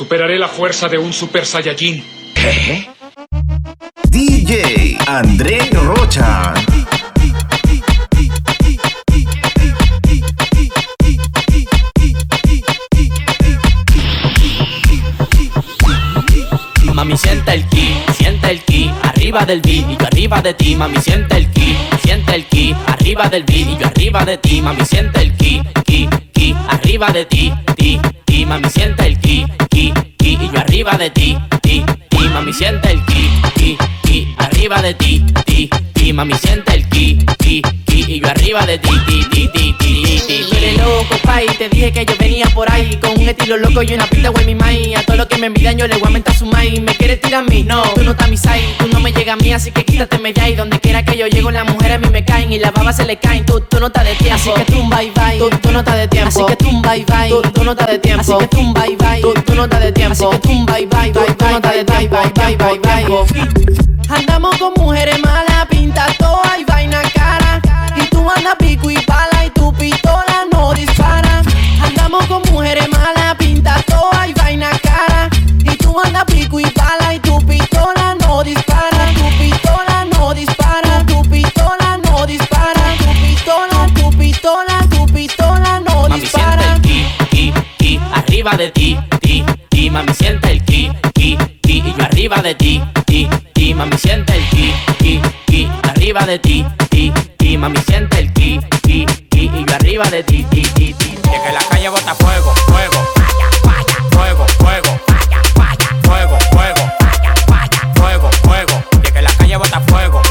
Superaré la fuerza de un Super Saiyajin. ¿Qué? DJ André Rocha. Mami siente el ki, siente el ki, arriba del beat y yo arriba de ti, mami siente el ki, siente el ki, arriba del beat y yo arriba de ti, mami siente el ki, ki, ki, arriba de ti, ti, mami siente el ki, ki, ki, y yo arriba de ti, ti, ti, mami siente el ki, ki, ki, arriba de ti, ti, ti, mami siente el ki, ki, ki, y yo arriba de ti, ti, ti, ti, ti, ti, Tú eres loco, pai, te dije que yo venía por ahí. Con un estilo loco y una pinta güey mi mai. A todo lo que me envidian yo le voy a mentar su mai. ¿Me quieres tirar a mí? No, tú no estás mi side Tú no me llegas a mí, así que quítate de ahí Donde quiera que yo llego las mujeres a mí me caen Y las babas se le caen, tú, tú no estás de tiempo. Así que tú bye bye, tú, tú no estás de tiempo. Así que tú bye bye, tú, tú no estás de tiempo. Así que tú bye bye, tú, tú no estás de tiempo. Así que tú bye bye, bye bye, bye bye, bye bye, bye bye. Andamos con mujeres malas, pinta toda y vaina cara. Y tú andas pico y pala. y tu pistola no dispara. Andamos con mujeres malas, pinta toda y vaina cara. Y tú andas pico y pala y tu pistola no dispara. Tu pistola no dispara, tu pistola no dispara. Tu pistola, tu pistola, tu pistola no Mami siente dispara. el ki, ki, ki, arriba de ti, ti, ti, mami siente el ki, ki, ki, y yo arriba de ti, ti, ti, mami siente el ki, ki, ki, arriba de ti, ti, ti, mami siente el ki, ki, ki, y yo arriba de ti, ti, ti, ti. Y que la calle bota fuego, fuego, fuego, fuego, fuego, fuego, fuego, fuego. Y que la calle bota fuego,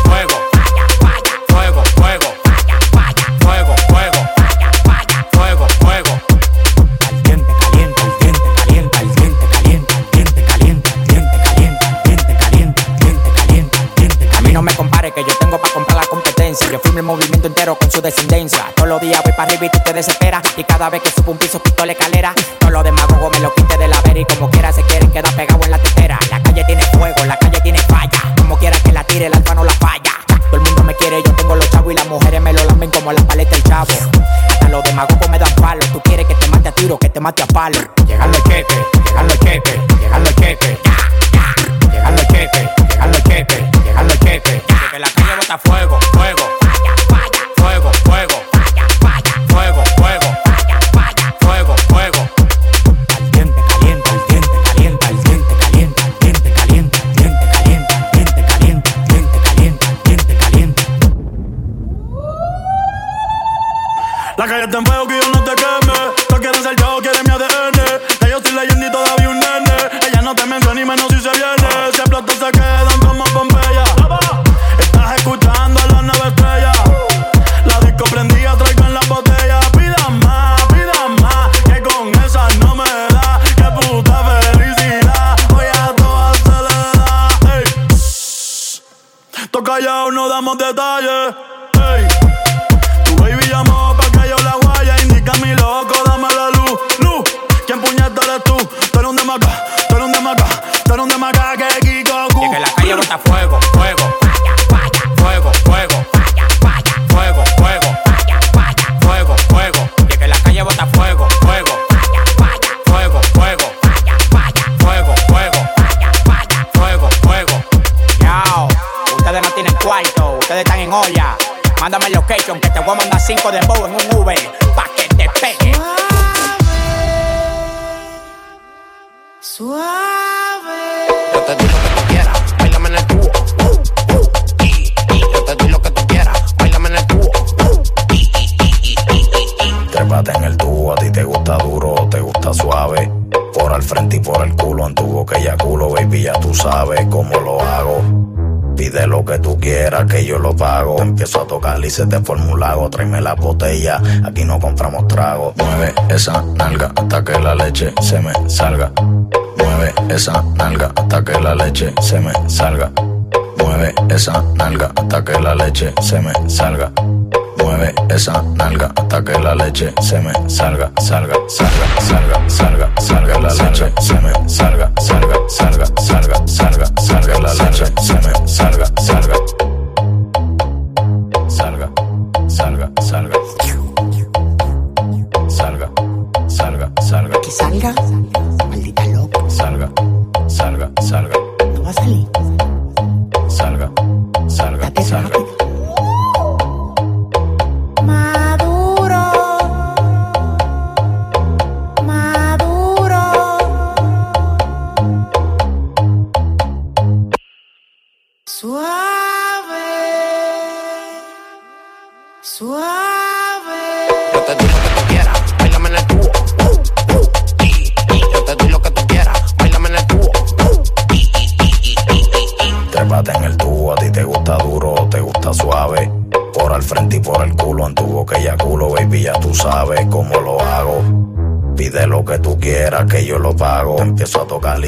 el movimiento entero con su descendencia. Todos los días voy para arriba y tú te desesperas. Y cada vez que subo un piso, pito la escalera. Todos los demagogos me lo quite de la vera y como quiera se quieren quedar pegado en la tetera. La calle tiene fuego, la calle tiene falla. Como quiera que la tire, el alfa no la falla. Todo el mundo me quiere, yo tengo los chavos y las mujeres me lo lamben como la paleta del chavo. Hasta los demagogos me dan palo. Tú quieres que te mate a tiro, que te mate a palo. Llegando el cheque, llegando el cheque, llegando el cheque. Llegando el cheque, llegando el cheque, llegando el. Que la calle bota. Fuego, se te. Tráeme la botella, aquí no compramos trago. Mueve esa nalga hasta que la leche se me salga. Mueve esa nalga hasta que la leche se me salga. Mueve esa nalga hasta que la leche se me salga. Mueve esa nalga hasta que la leche se me salga, salga, salga, salga, salga, salga la leche, se me salga, salga, salga, salga, salga, salga la leche, se me salga, salga,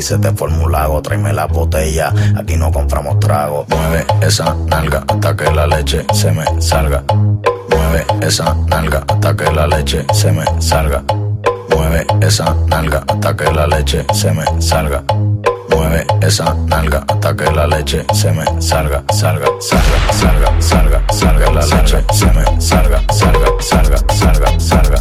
y se te forma un lago. Tráeme la botella, aquí no compramos trago. Mueve esa nalga hasta que la leche se me salga. Mueve esa nalga hasta que la leche se me salga. Mueve esa nalga hasta que la leche se me salga. Mueve esa nalga hasta que la leche se me salga, salga, salga, salga, salga, salga la leche, se me salga, salga, salga, salga, salga,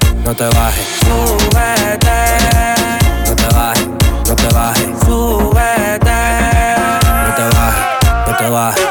no te bajes, súbete, no te bajes, no te bajes, súbete. no te bajes, no te bajes.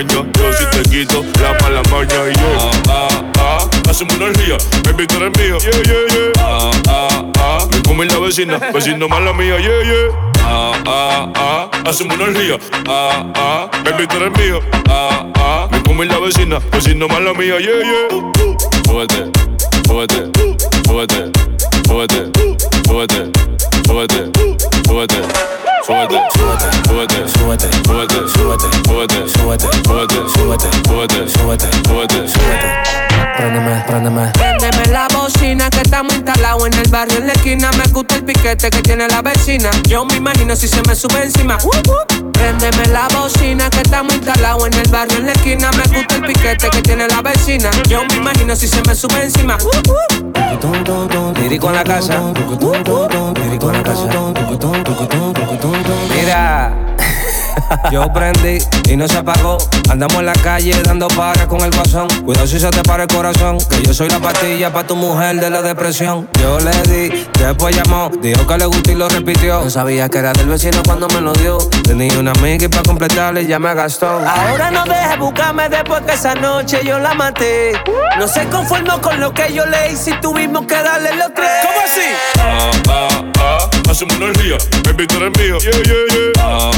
extrañas. Yo si te quito la mala maña. Y yo, ah, ah, ah. Hacemos una orgía, baby, tú eres mía. Yeah, yeah, yeah. Ah, ah, ah. Me come la vecina, vecino mala mía. Yeah, yeah. Ah, ah, ah. Hacemos una orgía. Ah, ah. Baby, tú eres mío. Ah, ah. Me come la vecina, vecino mala mía. Yeah, yeah. Súbete, súbete, súbete, súbete, súbete, súbete, súbete. Súbete, súbete, súbete, súbete, súbete, súbete, súbete, súbete, súbete, súbete, súbete, súbete, súbete, súbete. Préndeme, préndeme. Préndeme la bocina que estamos instalados en el barrio en la esquina. Me gusta el piquete que tiene la vecina. Yo me imagino si se me sube encima. Uh, uh. Préndeme la bocina que estamos instalados en el barrio en la esquina. Me gusta el piquete que tiene la vecina. Yo me imagino si se me sube encima. Uh, uh. Lírico en la casa. Lírico en la casa. Mira. Yo prendí y no se apagó. Andamos en la calle dando paga con el guasón. Cuidado si se te para el corazón. Que yo soy la pastilla para tu mujer de la depresión. Yo le di, después llamó. Dijo que le gustó y lo repitió. No sabía que era del vecino cuando me lo dio. Tenía una amiga y para completarle ya me gastó. Ahora no dejes buscarme después que esa noche yo la maté. No se conformó con lo que yo le hice y tuvimos que darle los tres. ¿Cómo así? Ah, ah, ah. Hacemos una orgía, baby, tú eres mío. Yeah, yeah, yeah. Ah, ah,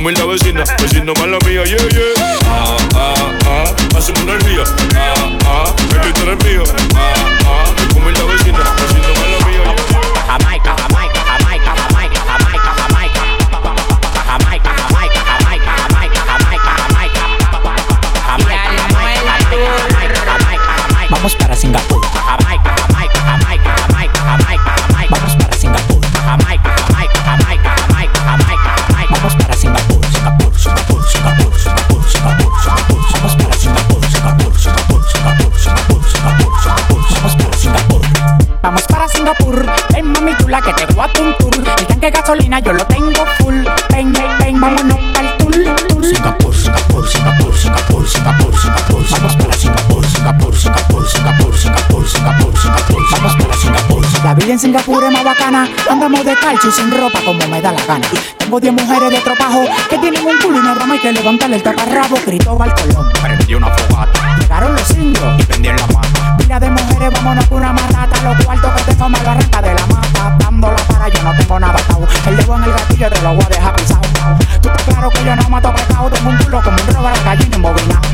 come la vecina, vecino mala mía. Yeah, yeah. Ah, ah, ah. Hacemos una orgía. Ah, ah. Baby, tú eres mío. Ah, ah. Come la vecina, Singapur es más bacana. Andamos de calcio y sin ropa como me da la gana. Tengo 10 mujeres de tropajo que tienen un culo y una broma y que levantarle el taparrabo. Cristóbal Colón. Prendí una fogata Llegaron los indios. y prendí en la mata. Mira de mujeres, vámonos por una matata. Los cuartos que te toma la renta de la mata. Dándola para yo no tengo nada atado. El dedo en el gatillo te lo voy a dejar pisado. Tú estás claro que yo no mato pecado. Tengo un culo como un robo de gallina embobinado.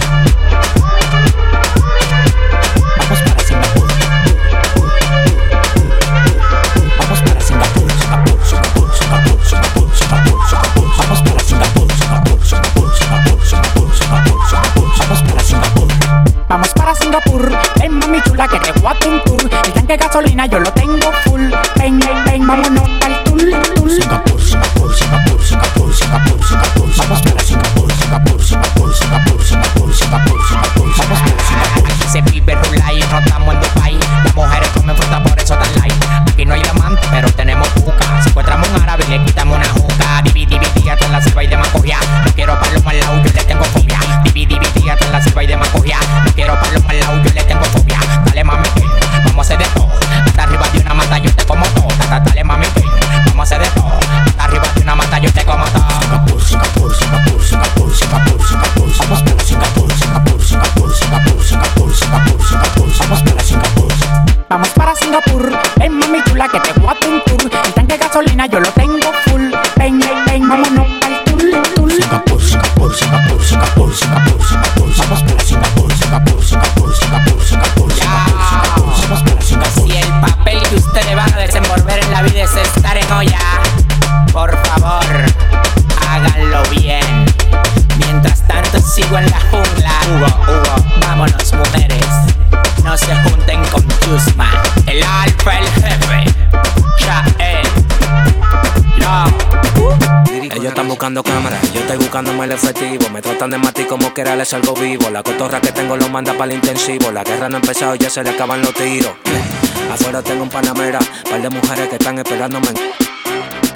Gasolina yo lo yo estoy buscándome el efectivo. Me tratan de matar como que era les algo vivo. La cotorra que tengo lo manda para el intensivo. La guerra no ha empezado, ya se le acaban los tiros. Afuera tengo un panamera, par de mujeres que están esperándome.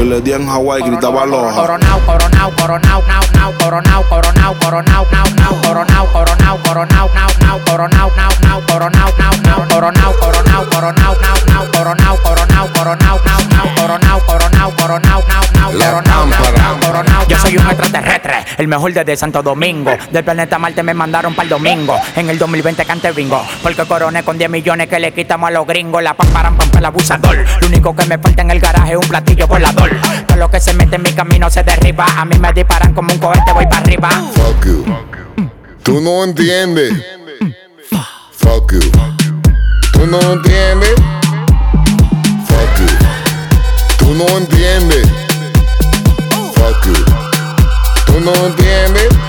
Yo le di en Hawaii, gritaba loja. Coronao, coronao, coronao, nao, nao, coronao, coronao, coronao, nao, nao, coronao, coronao, coronao, nao, nao, coronao, nao, nao, coronao, nao, nao, coronao, coronao, coronao, nao, nao, coronao, coronao, coronao, nao, nao, coronao, coronao, coronao, nao, nao, coronao, nao, nao, coronao. Yo soy un extraterrestre, el mejor desde Santo Domingo. Del planeta Marte me mandaron para el domingo. En el 2020 cante bingo. Porque coroné con 10 millones que le quitamos a los gringos. La pamparan pampa el abusador. Lo único que me falta en el garaje es un platillo volador. Todo lo que se mete en mi camino se derriba. A mí me disparan como un cohete, voy para arriba. Fuck you. Tú no entiendes. Fuck you. Tú no entiendes. Fuck you. Tú no entiendes. Fuck you. Tú no entiendes.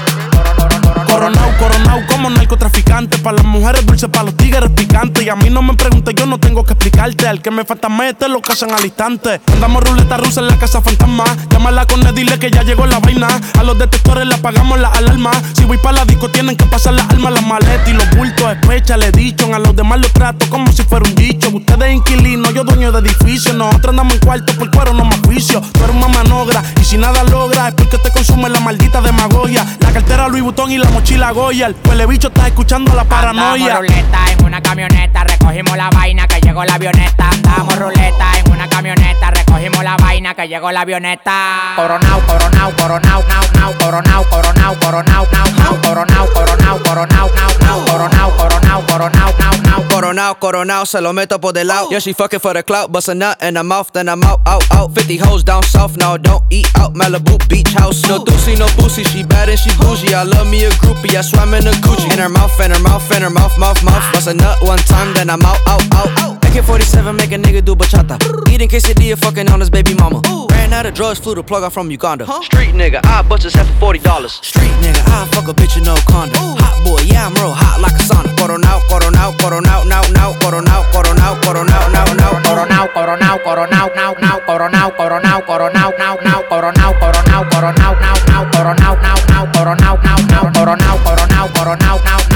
Coronao, coronao como narcotraficante. Para las mujeres dulces, para los tigres picantes. Y a mí no me preguntes, yo no tengo que explicarte. Al que me falta mete, lo casan al instante. Andamos ruleta rusa en la casa fantasma. Llámala con él, dile que ya llegó la vaina. A los detectores le apagamos la alarma. Si voy para la disco, tienen que pasar las armas, las maletas y los bultos. Especha, le dicho. A los demás los trato como si fuera un dicho. Ustedes inquilinos, yo dueño de edificio. Nosotros andamos en cuarto por cuero, no más juicio. Tú eres una manogra y si nada logra es porque te consume la maldita demagogia. La cartera Louis Vuitton y la mochila Goya. El huele bicho está escuchando la paranoia. Andamos ruleta en una camioneta, recogimos la vaina que llegó la avioneta. Andamos ruleta en una camioneta, recogimos la vaina que llegó la avioneta. Coronao, coronao, coronao, nao, nao, coronao, coronao, coronao, nao, nao, coronao, coronao, coronao, nao, nao, coronao, coronao, coronao, nao, nao. Coronao, coronao, se lo meto por del lado. Yeah, she fucking for the clout, bust a nut in her mouth, then I'm out, out, out. 50 hoes down south, now don't eat out. Malibu beach house, no doozy, no boozy. She bad and she bougie. I love me a groupie, I swam in a Gucci. In her mouth, in her mouth, in her mouth, mouth, mouth. Bust a nut one time, then I'm out, out, out, out. AK 47 make a nigga do bachata. Eating quesadilla, fucking on his baby mama. Ran out of drugs, flew the plug out from Uganda. Street nigga, I bust his head for $40. Street nigga, I fuck a bitch in no condom. Hot boy, yeah, I'm real hot like a sauna. Coronao, coronao, coronao, now, now, coronao, coronao, coronao, now, now, coronao, coronao, coronao, now, now, coronao, coronao, coronao, now, now, coronao, coronao, coronao, now, now, coronao, now, now, coronao, now, now, coronao, coronao, coronao, now, now, coronao, coronao, coronao, now, now, coronao, coronao, coronao, now, now, coronao, now, now, coronao, now, now. I'm a Barbie girl in the Barbie world.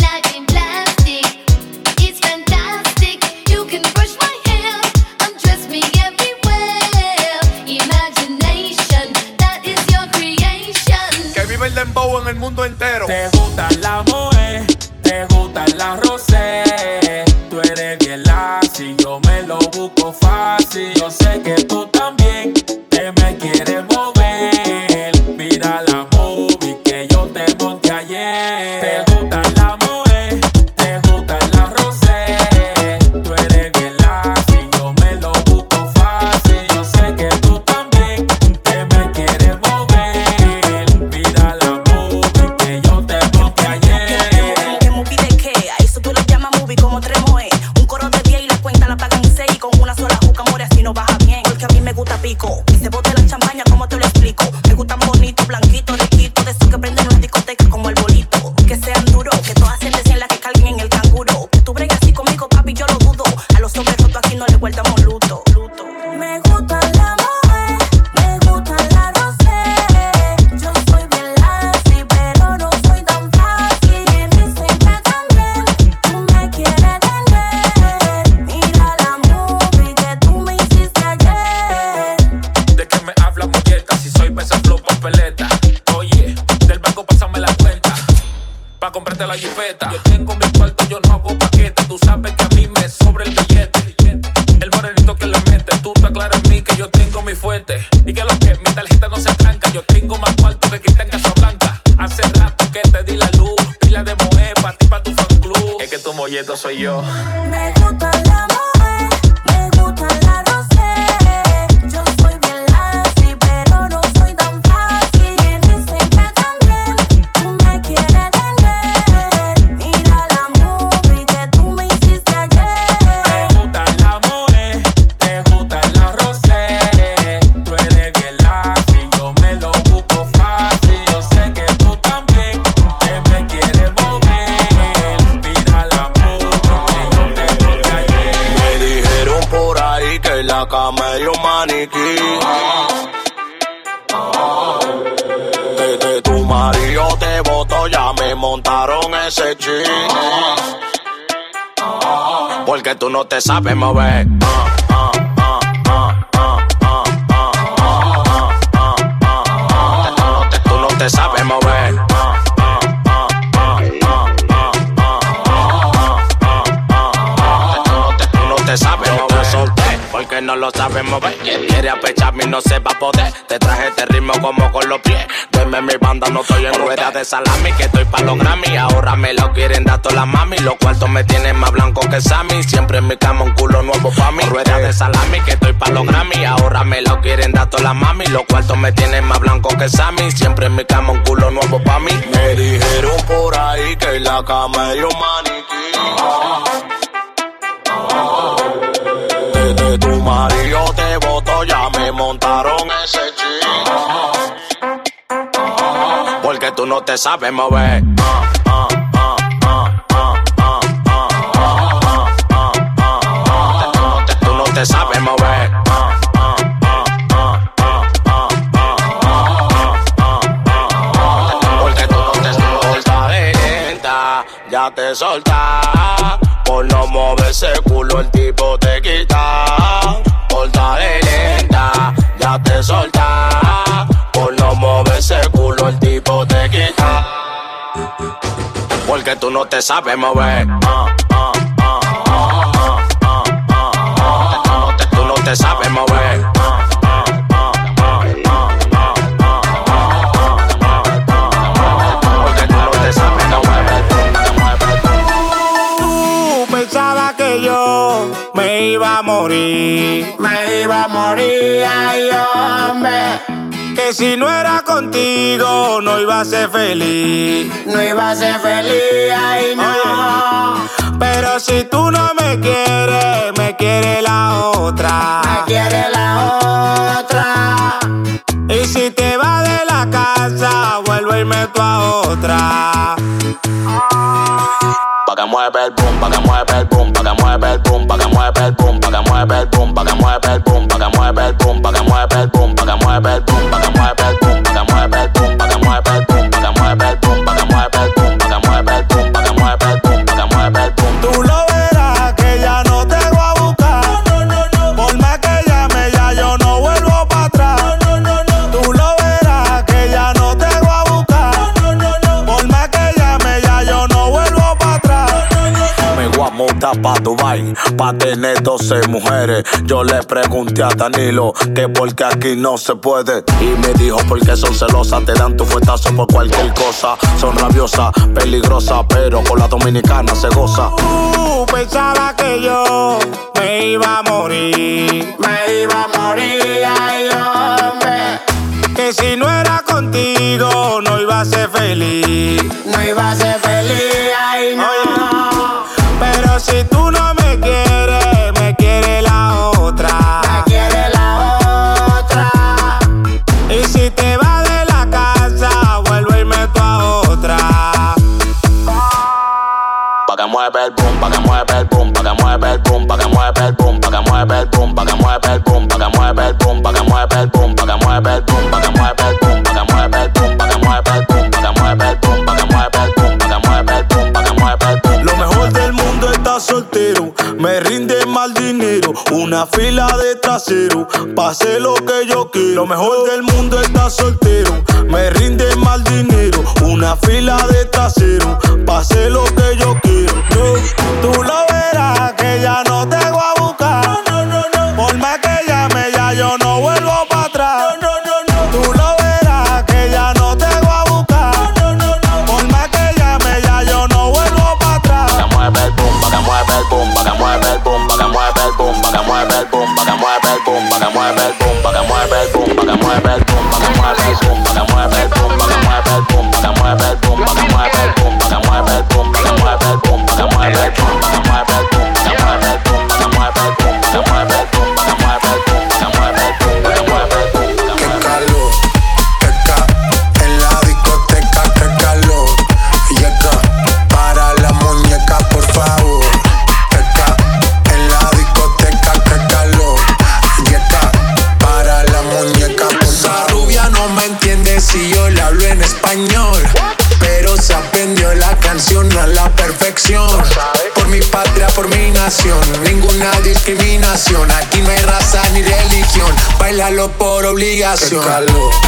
Life in plastic, it's fantastic. You can brush my hair, undress me everywhere. Imagination, that is your creation. Que vive el dembow en el mundo entero. La cama hay un maniquí. Que de tu marido te voto, ya me montaron ese ching. Porque tú no te sabes mover. No lo sabes mover. Quien quiere apecharme no se va a poder. Te traje este ritmo como con los pies. Deme mi banda, no estoy en rueda de salami. Que estoy pa' los Grammy. Ahora me lo quieren dar todas las mami. Los cuartos me tienen más blanco que Sammy. Siempre en mi cama un culo nuevo pa' mí. Rueda de salami, que estoy pa' los Grammy. Ahora me lo quieren dar todas las mami. Los cuartos me tienen más blanco que Sammy. Siempre en mi cama un culo nuevo pa' mí. Me dijeron por ahí que la cama hay un maniquí. Marido te voto, ya me montaron ese ching. Porque tú no te sabes mover. Tú no te sabes mover. Porque tú no te de lenta, ya te soltas. Por no mover ese culo el tipo te te soltas. Por no mover ese culo el tipo te quita. Porque tú no te sabes mover. Tú no te sabes mover. Que si no era contigo, no iba a ser feliz. No iba a ser feliz, ay no. Pero si tú no me quieres, me quiere la otra. Me quiere la otra. Y si te vas de la casa, vuelvo y meto a otra. Pa' que mueve el boom, pa' que mueve el boom, pa' que mueve el boom, pa' que mueve el boom, pa' que mueve el boom, pa' que mueve el boom, pa' que mueve el boom, pa' que mueve el boom, pa' que mueve el boom, pa' que mueve el boom, Mudar pa' Dubai, pa' tener 12 mujeres. Yo le pregunté a Danilo que porque aquí no se puede. Y me dijo porque son celosas, te dan tu fuetazo por cualquier cosa. Son rabiosas, peligrosas, pero con la dominicana se goza. Tú pensaba que yo me iba a morir. Me iba a morir, ay hombre. Que si no era contigo, no iba a ser feliz. No iba a ser feliz, ay no. Si tú no me quieres, me quiere la otra. Me quiere la otra. Y si te vas de la casa, vuelvo y meto a otra. Pa' que mueve el boom, pa' que mueve el boom, pa' que mueve el boom, pa' que mueve el boom, pa' que mueve el boom, pa' que mueve el boom, pa' que mueve el boom, pa' que mueve el boom, pa' que mueve el boom, pa' que mueve el una fila de trasero, pase lo que yo quiero. Lo mejor del mundo está soltero, me rinde mal dinero, una fila de trasero, pase lo que yo quiero. Tú lo verás que ya no te voy obligación.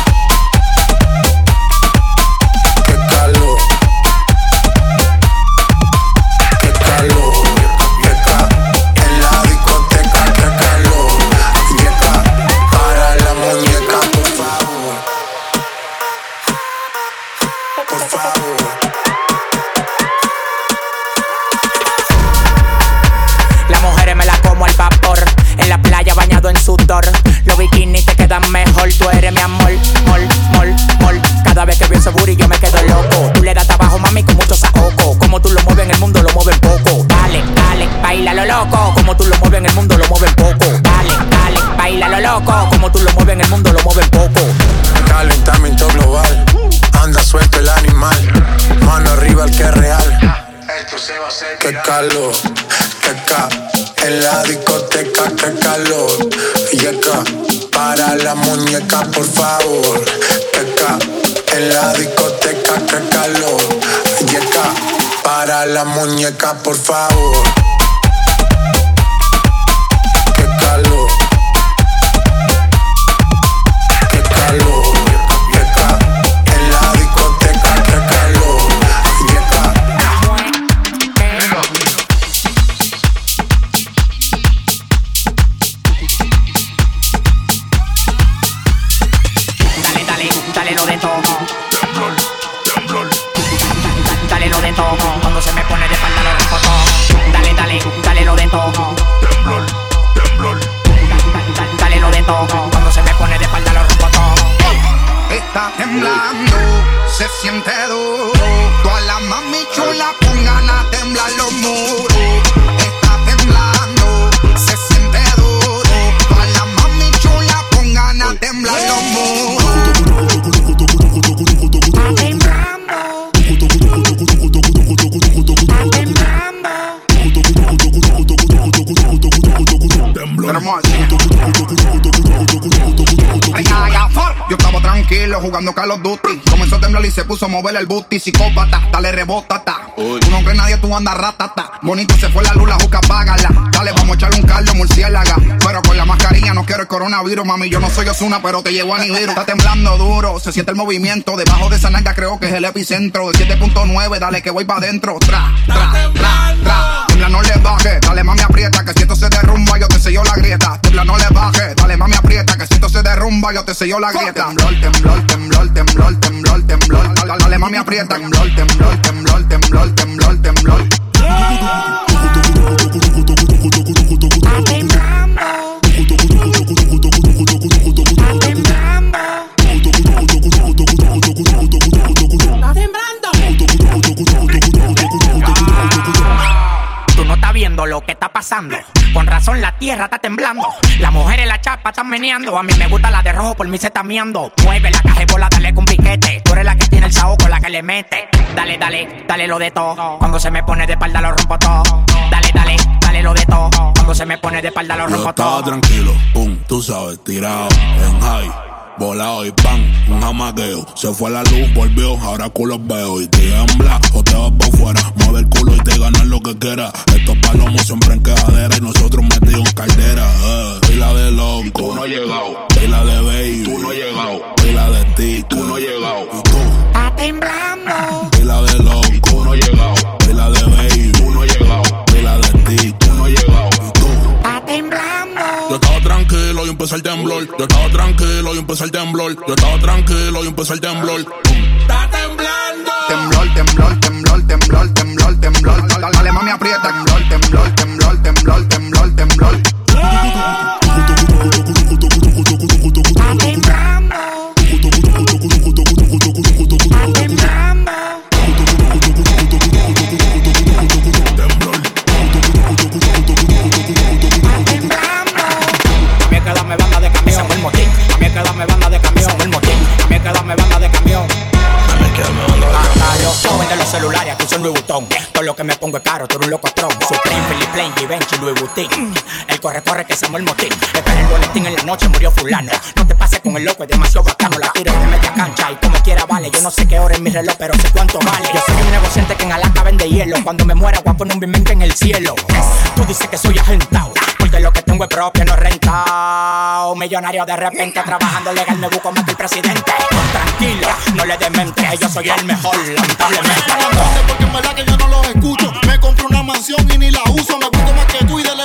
Jugando Call of Duty. Comenzó a temblar y se puso a mover el booty. Psicópata, dale rebótata. Tú no crees nadie, tú andas ratata. Bonito se fue la luz, la juca, págala. Dale, vamos a echarle un caldo, murciélaga. Pero con la mascarilla no quiero el coronavirus, mami. Yo no soy Osuna, pero te llevo a Nibiru. Está temblando duro, se siente el movimiento. Debajo de esa nalga creo que es el epicentro. De 7.9, dale que voy pa' adentro. Tra, tra, tra, tra. Tembla, no le baje. Dale, mami, aprieta. Que si esto se derrumba, yo te sello la grieta. Tembla, no le baje. Dale, mami, aprieta. Que si esto se derrumba, yo te sello la grieta. Temblor, temblor, temblor, temblor, temblor, temblor. Dale, dale, mami, aprieta. Temblor, temblor, temblor, temblor, temblor, temblor. Está lo que está pasando. Con razón la tierra está temblando. Las mujeres la chapa están meneando. A mí me gusta la de rojo, por mí se está miando. Mueve la caja de bola, dale con piquete. Tú eres la que tiene el saoco, la que le mete. Dale, dale, dale lo de todo. Cuando se me pone de espalda lo rompo todo. Dale, dale, dale lo de todo. Cuando se me pone de espalda lo rompo todo. tranquilo, pum, tú sabes, tirado en high. Volado y pan, un amagueo. Se fue la luz, volvió, ahora culos veo. Y tiembla o te vas por fuera. Mueve el culo y te ganas lo que quieras. Estos palomos siempre en quejadera y nosotros metidos en caldera. Eh. Pila de loco, tú no llegado. Pila de baby, tú no llegado. Pila de ti, tú no llegado. Y tú, Está temblando. pila de loco, tú no llegado. Pila de baby, tú no llegado. Pila de ti, tú no llegado. Y tú, Está temblando. yo estaba tranquilo y empezó el temblor. Yo estaba tranquilo y empezó el temblor. Yo estaba tranquilo y empezó el temblor. Está temblando. Temblor, temblor, temblor, temblor, temblor, temblor. Dale, dale, mami, aprieta. Que me pongo caro, tú eres un locotrón. Supreme, Philip Plain, Givenchy, Louis Vuitton. El corre, corre, que se el motín. Espera el boletín en la noche, murió fulano. No te pases con el loco, es demasiado bacano. La tiro de media cancha y como quiera vale. Yo no sé qué hora es mi reloj, pero sé cuánto vale. Yo soy un negociante que en Alaska vende hielo. Cuando me muera, voy a poner un en el cielo. Tú dices que soy agentado, porque lo que tengo es propio, no rentado. Millonario de repente, trabajando legal, me busco más que el presidente. Tranquilo, no le demente, yo soy el mejor, lamentablemente. Porque en verdad que yo no los escucho. Me compré una mansión y ni la uso. Me gusto más que tú y de lejos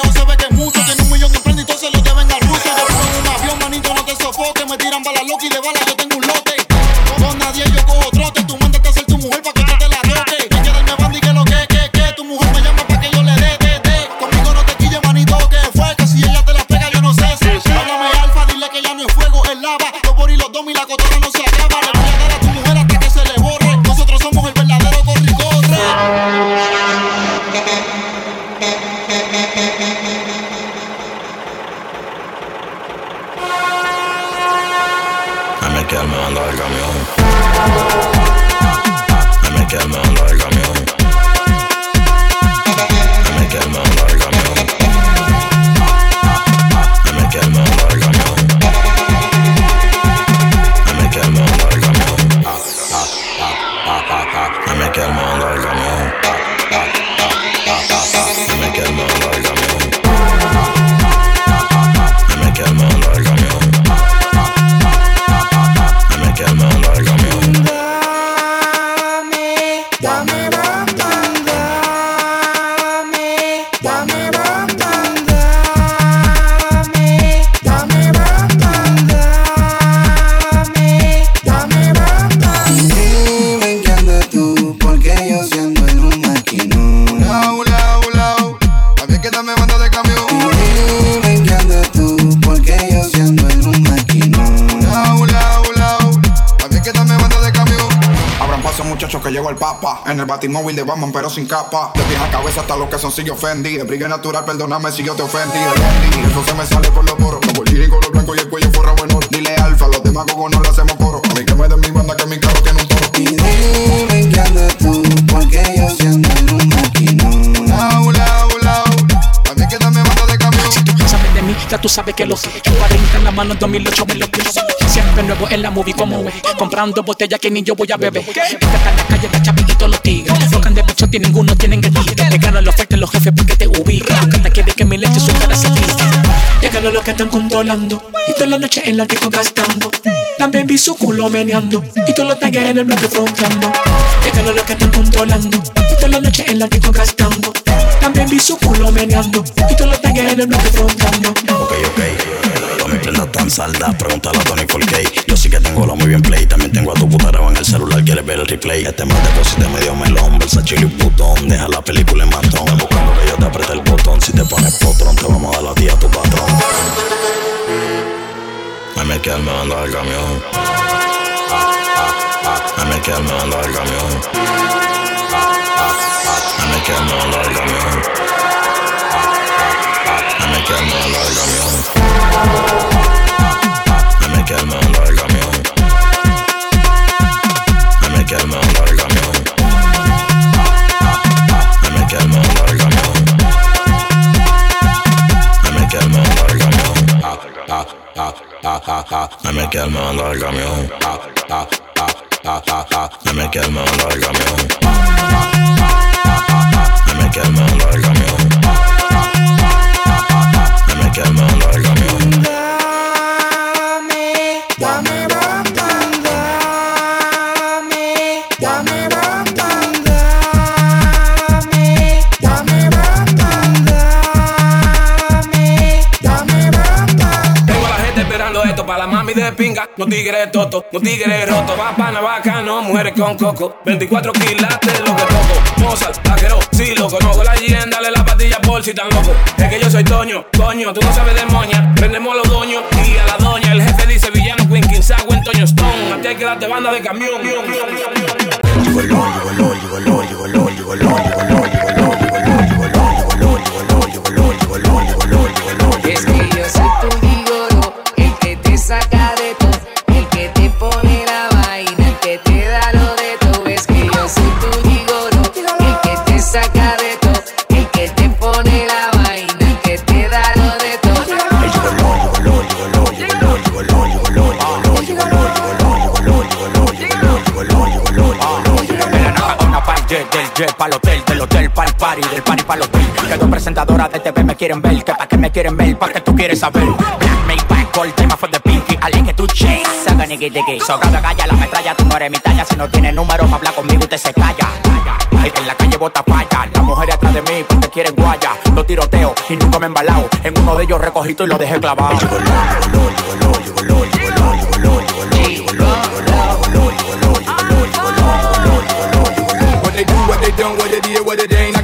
En el batimóvil de Batman, pero sin capa. De pies a cabeza hasta los que son sigue ofendí. El brillo natural, perdóname si yo te ofendí. Eso se me sale por los poros. Como el con color blanco y el cuello forrado en oro. Dile alfa, los demagogos no lo hacemos coro. A mí que me den mi banda, que mi carro tiene un toro. Y dime que andas tú, porque yo siendo en un maquinón. Lau, lau, lau. A mí que dame banda de camión. Sabes de mí, ya tú sabes que lo sé. Un 40 en la mano en 2008 me lo quiero. Siempre nuevo en la movie como es. Comprando botellas que ni yo voy a beber. Está en la calle de Chapillito los tigres. Flocan de pecho, tienen ninguno, tienen el tigre. Le ganan los fuertes los jefes porque te ubican. Que quiere que mi leche su cara se. Llegan los que están controlando. Y toda la noche en la disco gastando. La baby su culo meneando. Y todos los tagues en el bloque fronteando. Llegan los que están controlando. Y toda la noche en la disco gastando. La baby su culo meneando. Y todos los tagues en el bloque fronteando. Ok, ok. Pregúntale a Tony 4K. Yo sí que tengo la muy bien play. También tengo a tu puta grabada en el celular, quieres ver el replay. Este más deposite medio melón, Versace y putón. Deja la película en matón. Ven buscando que yo te apriete el botón. Si te pones potrón, te vamos a dar la tía a tu patrón. Ay, me quedo me mando al camión. Ay, me quedo me mando al camión. Ay, me quedo me al camión. Ay, me quedo me al camión quedarme dentro del camión. Déjame quedarme dentro camión. Déjame quedarme dentro del camión. Déjame quedarme dentro del camión. Déjame quedarme dentro camión. Camión. Pinga. No tigres toto, no tigres roto. Papana bacano, mujeres con coco. 24 quilates lo que toco. Mozart, vaquero, sí lo conozco. La Yen, dale la patilla por si tan loco. Es que yo soy Toño, coño, tú no sabes de moña. Prendemos los doños y a la doña. El jefe dice villano, Queen, King, en Toño Stone. A ti que darte banda de camión. Es Que dos presentadoras de TV me quieren ver, que pa' que me quieren ver, pa' que tú quieres saber. Black make back, gold, tema for the pinky, I like it to chase. Saga nigga diggy, so gata calla la metralla, tú no eres mi talla, si no tienes número pa' hablar conmigo usted se calla. Ay, en la calle bota falla, la mujer atrás de mí porque quieren guaya. Lo tiroteo y nunca me he embalado, en uno de ellos recogito y lo dejé clavado. What they do, what they don't, what it is, what it ain't.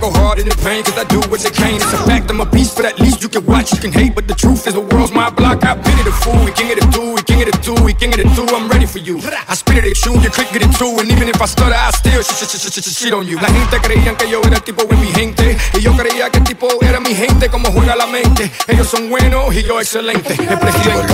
In the pain, cause I do what you can. It's a fact, I'm a beast, but at least you can watch, you can hate. But the truth is, the world's my block. I've been it a fool, we king of the two, we king of the two, we king of the two. I'm ready for you. I spit it at you, you click it too. And even if I stutter, I still sh sh sh sh sh shit on you. La gente creían que yo era el tipo de mi gente. Y yo creía que el tipo era mi gente, como juega la mente. Ellos son buenos y yo excelente. El presidente.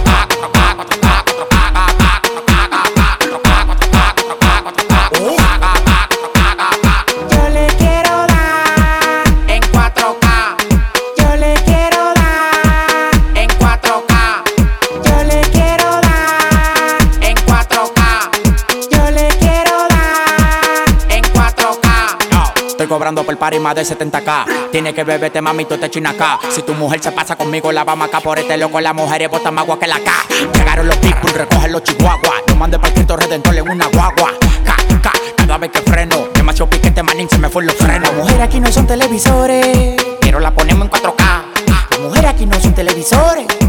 cobrando por party más de 70k. Tiene que beberte, mami, tú te china. Si tu mujer se pasa conmigo, la vamos acá por este loco. La mujer es botan más agua que la K. Llegaron los people, recogen los chihuahuas. No mande para Cristo Redentor en una guagua. K, K, cada vez que freno. Demasiado piquete, manín, se me fue los frenos. Las mujeres aquí no son televisores, pero la ponemos en 4K. Las mujeres aquí no son televisores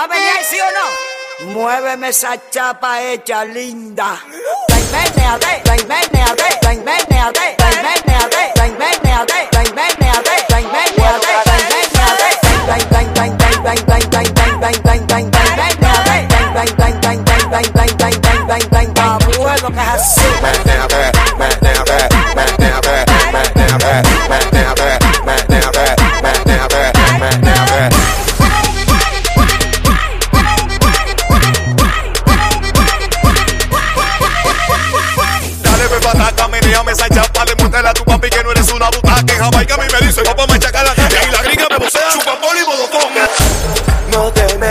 ¿Va a pelear sí o no? Muéveme esa chapa hecha linda. Abuelo que es así. que no eres una butaca. En Jamaica a mí me dice papá, machaca la calle. Y la gringa me posea, chupa poli y bodocón. No te me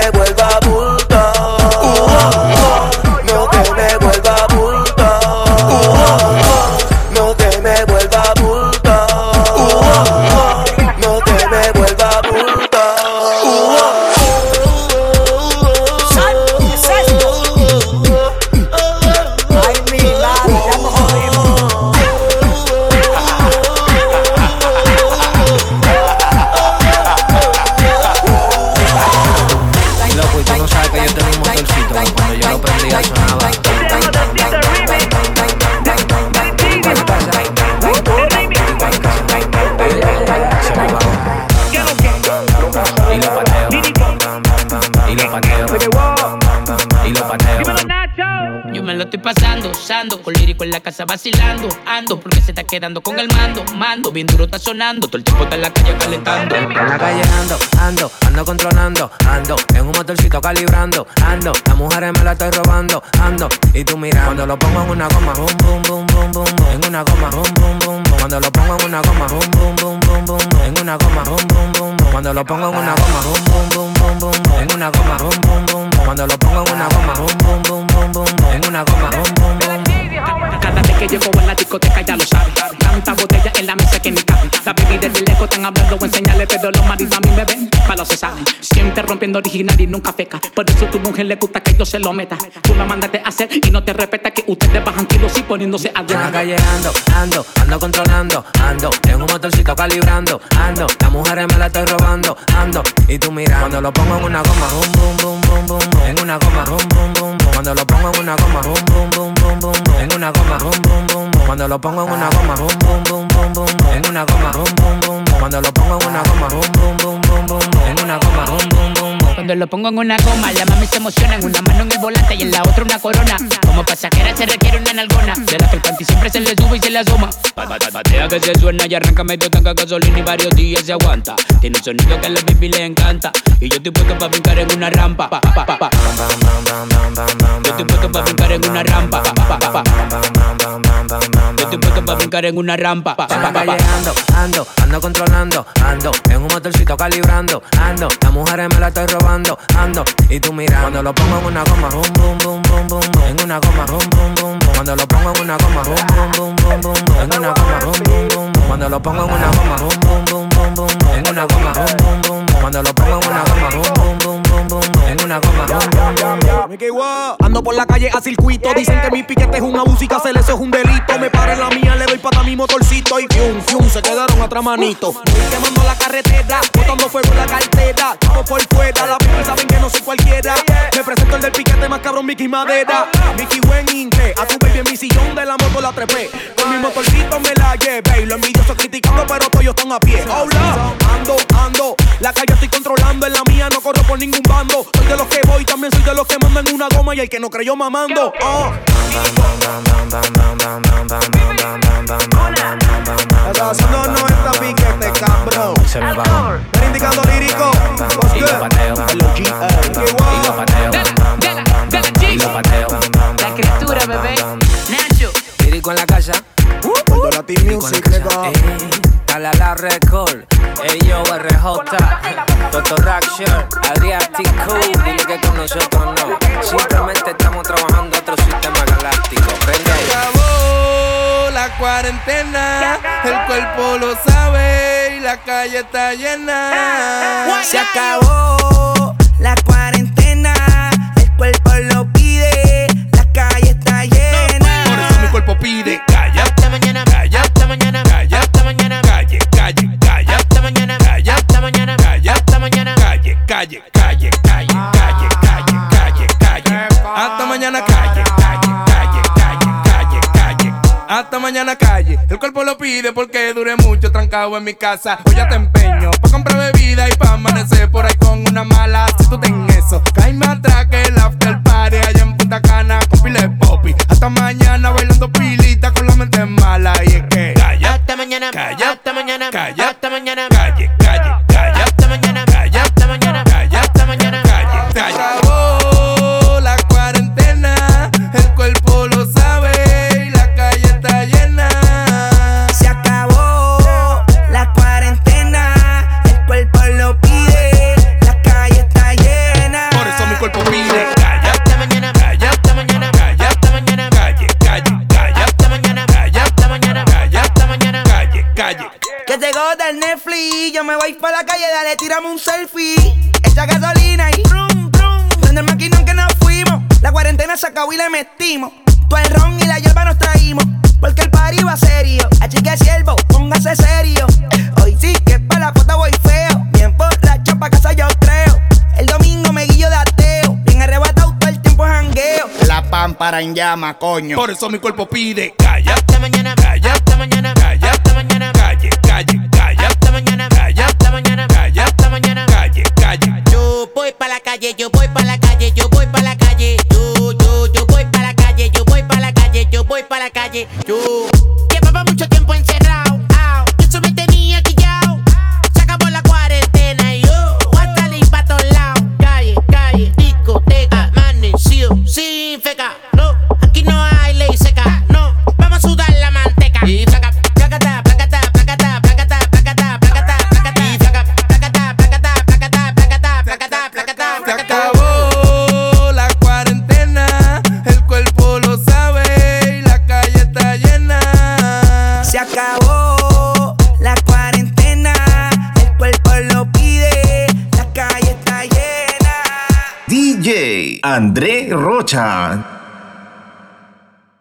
estoy pasando bailando, con lírico en la casa vacilando. Ando porque se está quedando con el mando, mando, bien duro está sonando. Todo el tiempo está en la calle calentando. En la calle ando, ando, ando controlando, ando, en un motorcito calibrando, ando, las mujeres me la estoy robando, ando, y tú mira, cuando lo pongo en una goma, boom, boom, boom, boom, boom, en una goma, boom, boom, cuando lo pongo en una goma, boom, boom, boom, boom, boom, en una goma, boom, boom, boom, cuando lo pongo en una goma, boom, boom, boom, boom, boom, en una goma, boom, boom, boom, cuando lo pongo en una goma, boom, boom, boom, boom, boom, en una goma, boom, boom, boom. Cada que llego a la discoteca ya lo sabe. Tanta botella en la mesa que ni cabe. La baby desde lejos están hablando o enseñarle, pero los maridos a mí me ven. Palo se saben. Siempre rompiendo original y nunca feca. Por eso tu mujer le gusta que yo se lo meta. Tú la mandaste a hacer y no te respeta que ustedes bajan kilos y poniéndose a En la calle ando, ando, ando controlando, ando, en un motorcito calibrando, ando, las mujeres me la estoy robando, ando, y tú mira, cuando lo pongo en una goma, boom, boom, boom, boom, boom, boom, en una goma, boom, boom, boom, cuando lo pongo en una goma, boom, boom, boom, boom, boom, boom, en una goma, boom, boom, boom, boom, cuando lo pongo en una goma, boom, boom, boom, boom, boom, en una goma, boom, boom, boom, cuando lo pongo en una goma, boom, boom, boom, boom, boom, en una goma, boom, boom, boom. Cuando lo pongo en una goma, la mami se emociona. En una mano en el volante y en la otra una corona. Como pasajera se requiere una nalgona. De la que el panty siempre se le sube y se le asoma. Pa- pa- pa- Patea que se suena y arranca medio tanca gasolina y varios días se aguanta. Tiene un sonido que a la baby le encanta. Y yo estoy puesto pa' brincar en una rampa. Pa, pa, pa, estoy puesto pa' brincar en una rampa. Pa, pa, pa, pa. Yo estoy puesto pa' brincar en una rampa. Ando, ando, ando controlando, ando, en un motorcito calibrando, ando, las mujeres me la estoy robando, ando, y tú mira, cuando lo pongo en una goma, boom, boom, boom, boom, boom, en una goma, boom, boom, boom, cuando lo pongo en una goma, boom, boom, boom, boom, boom, en una goma, boom, boom, boom, cuando lo pongo en una goma, boom, boom, boom, boom, boom, en una goma, boom, boom, boom, cuando lo pongo en una goma, boom, boom, boom, boom, boom, en una goma, boom, boom, boom, boom. Ando por la calle a circuito. Dicen que mi piquete es una música, hacer eso es un delito. Me paro en la mía, le doy pata a mi motorcito y fium, fium, se quedaron atrás manito. Quemando la carretera, botando fuego en la cartera. Tipo por fuera, la people saben que no soy cualquiera. Me presento el del piquete más cabrón, Mickey Madera. Mickey buen inglés, a tu baby en mi sillón de la moto la trepé. Con mi motorcito me la llevé. Y los envidiosos criticando, pero todos están a pie. Hola, ando, ando. La calle estoy controlando, en la mía no corro por ningún bando. Soy de los que voy, también soy de los que mandan una goma y el que no creyó mamando. Oh. Está haciendo 90 piquete, cabrón. Se me va. Ven indicando lírico. What's Y lo good? pateo. Y lo pateo. Y lo pateo. La criatura, bebé. Nacho. Lírico en la casa. Cuando la team music, nigga. Cala la record. Ey yo, RJ. Doctor Action. Adriático. Dile que con nosotros no. Simplemente estamos trabajando otro sistema galáctico. Prende ahí. acabó la cuarentena, el cuerpo lo sabe y la calle está llena. Se acabó la cuarentena, el cuerpo lo pide, la calle está llena. Por eso mi cuerpo pide hasta mañana, calle. El cuerpo lo pide porque dure mucho trancado en mi casa. Hoy ya te empeño pa' comprar bebida y pa' amanecer por ahí con una mala. Si tú ten eso, caíme atrás que el after party allá en Punta Cana con pile popi. Hasta mañana bailando pilita con la mente mala. Y es que calla, hasta mañana, calla, hasta mañana, calla, hasta mañana, calle, yo me voy pa' la calle, dale, tirame un selfie. Echa gasolina y brum, brum. Prende el maquinón que nos fuimos. La cuarentena se acabó y le metimos. Todo el ron y la hierba nos traímos. Porque el party va serio. Así que siervo, póngase serio. Hoy sí que pa' la foto voy feo. Bien por la chapa casa yo creo. El domingo me guillo de ateo. Bien arrebatado todo el tiempo jangueo. La pámpara en llama, coño. Por eso mi cuerpo pide calla hasta mañana, calla hasta mañana, calle, yo voy pa' la calle, yo voy pa' la calle. Yo, yo, yo voy pa' la calle, yo voy pa' la calle, yo voy calle. Yo André Rocha.